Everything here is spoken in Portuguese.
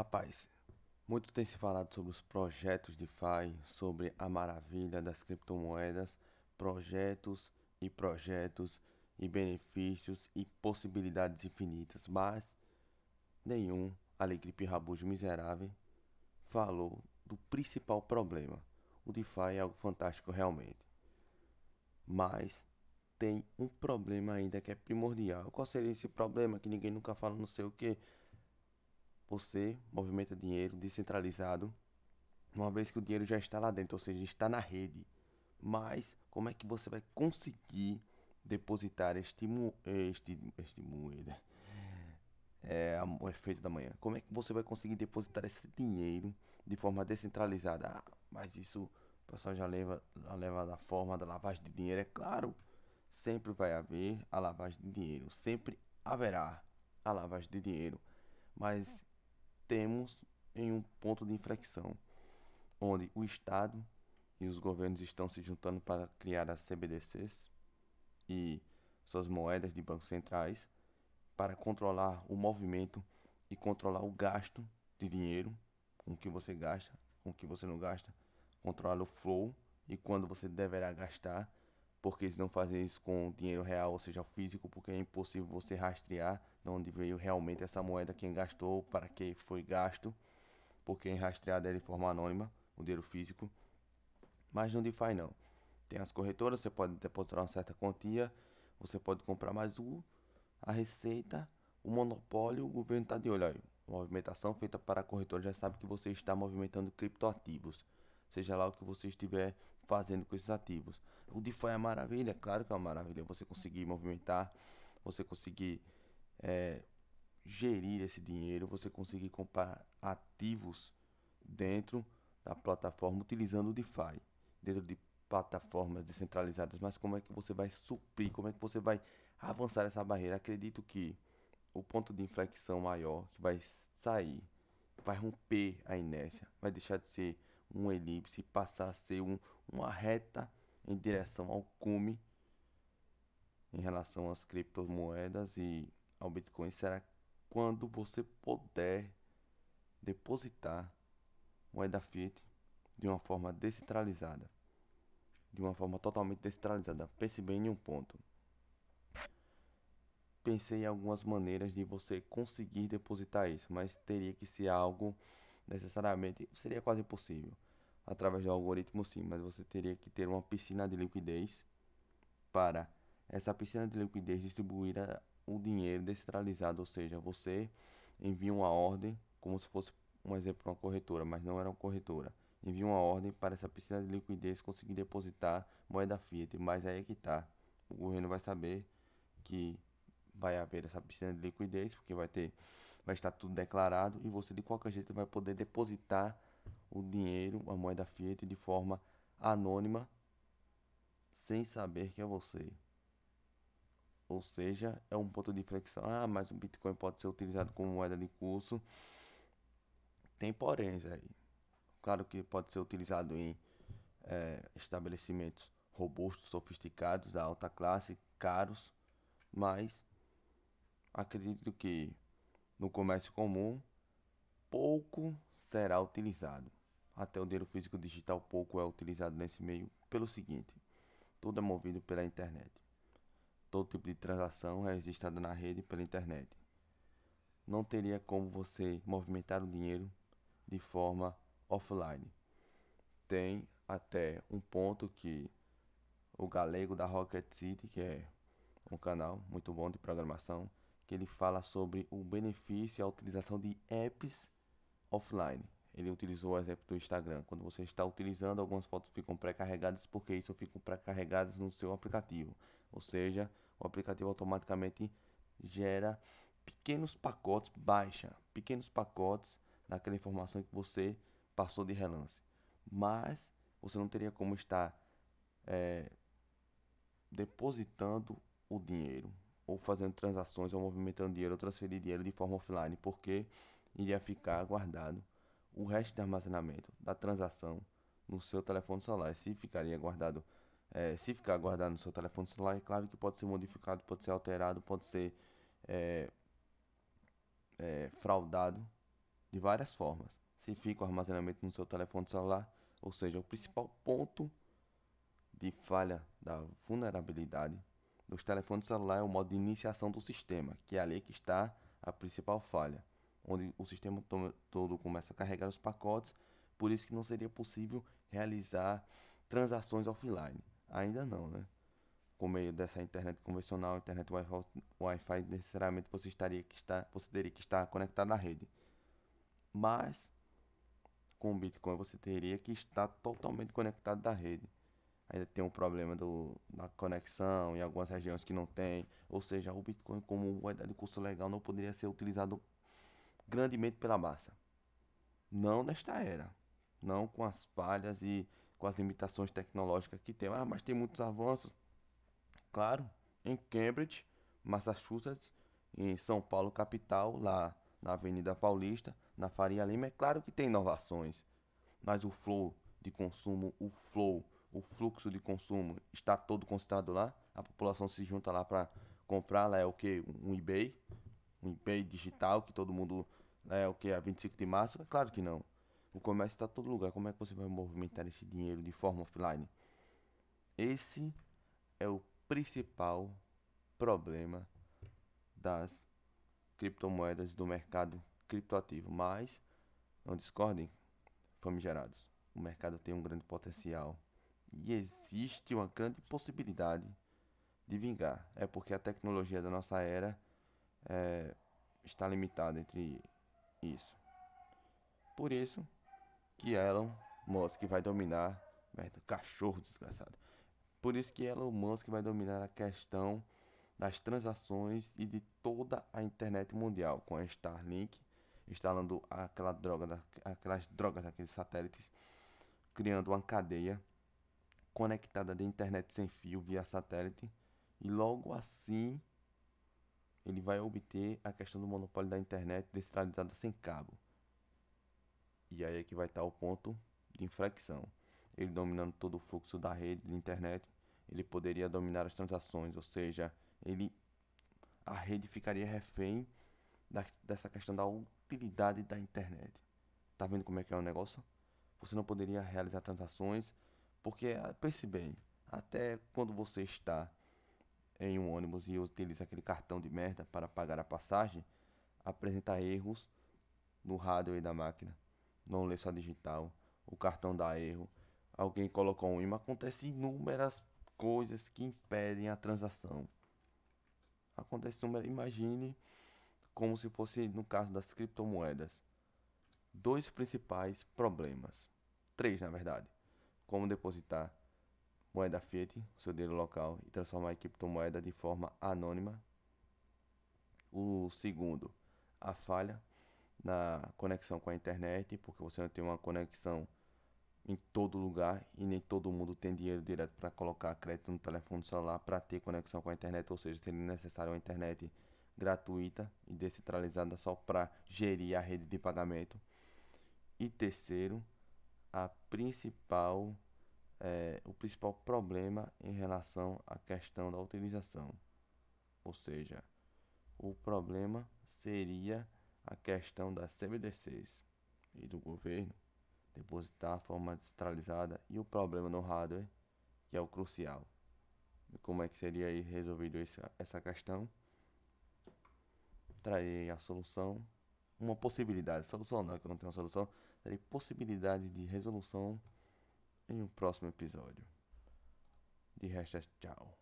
Rapaz, muito tem se falado sobre os projetos de DeFi, sobre a maravilha das criptomoedas, projetos e projetos e benefícios e possibilidades infinitas, mas nenhum alegre rabujo miserável falou do principal problema. O DeFi é algo fantástico realmente. Mas tem um problema ainda que é primordial. Qual seria esse problema que ninguém nunca fala, não sei o que? Você movimenta dinheiro descentralizado, uma vez que o dinheiro já está lá dentro, ou seja, está na rede. Mas como é que você vai conseguir depositar este, este, este moeda? É o efeito da manhã. Como é que você vai conseguir depositar esse dinheiro de forma descentralizada? Ah, mas isso o pessoal já leva, leva da forma da lavagem de dinheiro, é claro sempre vai haver a lavagem de dinheiro, sempre haverá a lavagem de dinheiro, mas temos em um ponto de inflexão, onde o Estado e os governos estão se juntando para criar as CBDCs e suas moedas de bancos centrais para controlar o movimento e controlar o gasto de dinheiro, com que você gasta, com que você não gasta, controlar o flow e quando você deverá gastar porque eles não fazem isso com dinheiro real, ou seja, físico, porque é impossível você rastrear de onde veio realmente essa moeda, quem gastou, para que foi gasto, porque é rastreado é de forma anônima, o dinheiro físico. Mas no DeFi não. Tem as corretoras, você pode depositar uma certa quantia, você pode comprar mais o, a receita, o monopólio, o governo está de olho aí. Movimentação feita para a corretora já sabe que você está movimentando criptoativos seja lá o que você estiver fazendo com esses ativos. O DeFi é maravilha, claro que é uma maravilha. Você conseguir movimentar, você conseguir é, gerir esse dinheiro, você conseguir comprar ativos dentro da plataforma utilizando o DeFi, dentro de plataformas descentralizadas. Mas como é que você vai suprir, como é que você vai avançar essa barreira? Acredito que o ponto de inflexão maior que vai sair, vai romper a inércia, vai deixar de ser um elipse passar a ser um, uma reta em direção ao cume em relação às criptomoedas e ao Bitcoin será quando você puder depositar moeda fiat de uma forma descentralizada. De uma forma totalmente descentralizada. Pense bem em um ponto. Pensei em algumas maneiras de você conseguir depositar isso, mas teria que ser algo necessariamente seria quase impossível através do algoritmo sim, mas você teria que ter uma piscina de liquidez para essa piscina de liquidez distribuir o dinheiro descentralizado, ou seja, você envia uma ordem como se fosse um exemplo uma corretora, mas não era uma corretora. Envia uma ordem para essa piscina de liquidez conseguir depositar moeda fiat, mas aí é que tá. O governo vai saber que vai haver essa piscina de liquidez, porque vai ter vai estar tudo declarado e você de qualquer jeito vai poder depositar o dinheiro, a moeda fiat de forma anônima, sem saber que é você. Ou seja, é um ponto de inflexão. Ah, mas o Bitcoin pode ser utilizado como moeda de curso. Tem poréns aí. Claro que pode ser utilizado em é, estabelecimentos robustos, sofisticados, da alta classe, caros, mas acredito que no comércio comum, pouco será utilizado. Até o dinheiro físico digital pouco é utilizado nesse meio pelo seguinte: tudo é movido pela internet. Todo tipo de transação é registrada na rede pela internet. Não teria como você movimentar o dinheiro de forma offline. Tem até um ponto que o galego da Rocket City, que é um canal muito bom de programação, que ele fala sobre o benefício e a utilização de apps offline. Ele utilizou o exemplo do Instagram. Quando você está utilizando, algumas fotos ficam pré-carregadas porque isso ficam pré-carregadas no seu aplicativo. Ou seja, o aplicativo automaticamente gera pequenos pacotes, baixa pequenos pacotes daquela informação que você passou de relance. Mas você não teria como estar é, depositando o dinheiro ou fazendo transações ou movimentando dinheiro ou transferir dinheiro de forma offline, porque iria ficar guardado o resto de armazenamento da transação no seu telefone celular. Se ficaria guardado, é, se ficar guardado no seu telefone celular, é claro que pode ser modificado, pode ser alterado, pode ser é, é, fraudado de várias formas. Se fica o armazenamento no seu telefone celular, ou seja, o principal ponto de falha da vulnerabilidade dos telefones celulares é o modo de iniciação do sistema, que é ali que está a principal falha, onde o sistema todo começa a carregar os pacotes, por isso que não seria possível realizar transações offline. Ainda não, né? Com meio dessa internet convencional, internet Wi-Fi, necessariamente você estaria que estar, você teria que estar conectado à rede. Mas com o Bitcoin você teria que estar totalmente conectado da rede. Ainda tem um problema do, da conexão em algumas regiões que não tem. Ou seja, o Bitcoin como moeda de custo legal não poderia ser utilizado grandemente pela massa. Não nesta era. Não com as falhas e com as limitações tecnológicas que tem. Ah, mas tem muitos avanços. Claro, em Cambridge, Massachusetts, em São Paulo, capital, lá na Avenida Paulista, na Faria Lima, é claro que tem inovações, mas o flow de consumo, o flow, o fluxo de consumo está todo concentrado lá. A população se junta lá para comprar, lá é o que? Um eBay, um eBay digital que todo mundo é o que? A 25 de março? É claro que não. O comércio está todo lugar. Como é que você vai movimentar esse dinheiro de forma offline? Esse é o principal problema das criptomoedas do mercado criptoativo, mas não discordem, famigerados. O mercado tem um grande potencial e existe uma grande possibilidade de vingar. É porque a tecnologia da nossa era é, está limitada entre isso. Por isso que Elon Musk vai dominar, merda, cachorro desgraçado. Por isso que Elon Musk vai dominar a questão das transações e de toda a internet mundial com a Starlink instalando aquela droga aquelas drogas daqueles satélites, criando uma cadeia conectada de internet sem fio via satélite e logo assim ele vai obter a questão do monopólio da internet descentralizada sem cabo. E aí é que vai estar o ponto de inflexão. Ele dominando todo o fluxo da rede de internet, ele poderia dominar as transações, ou seja, ele a rede ficaria refém da, dessa questão da utilidade da internet. Tá vendo como é que é o negócio? Você não poderia realizar transações, porque ah, pense bem, até quando você está em um ônibus e utiliza aquele cartão de merda para pagar a passagem, apresenta erros no hardware da máquina. Não lê só digital, o cartão dá erro, alguém colocou um imã, acontece inúmeras coisas que impedem a transação. Acontece inúmeras, imagine como se fosse no caso das criptomoedas. Dois principais problemas. Três, na verdade. Como depositar moeda fiat, seu dinheiro local, e transformar em criptomoeda de forma anônima. O segundo, a falha na conexão com a internet, porque você não tem uma conexão em todo lugar e nem todo mundo tem dinheiro direto para colocar crédito no telefone celular para ter conexão com a internet, ou seja, seria necessário uma internet gratuita e descentralizada só para gerir a rede de pagamento. E terceiro, a principal, é, o principal problema em relação à questão da utilização. Ou seja, o problema seria a questão das CBDCs e do governo depositar de forma descentralizada e o problema no hardware, que é o crucial. E como é que seria resolvido essa, essa questão? trarei a solução, uma possibilidade, solução não, que eu não tenho uma solução, trarei possibilidade de resolução em um próximo episódio. De resto, tchau.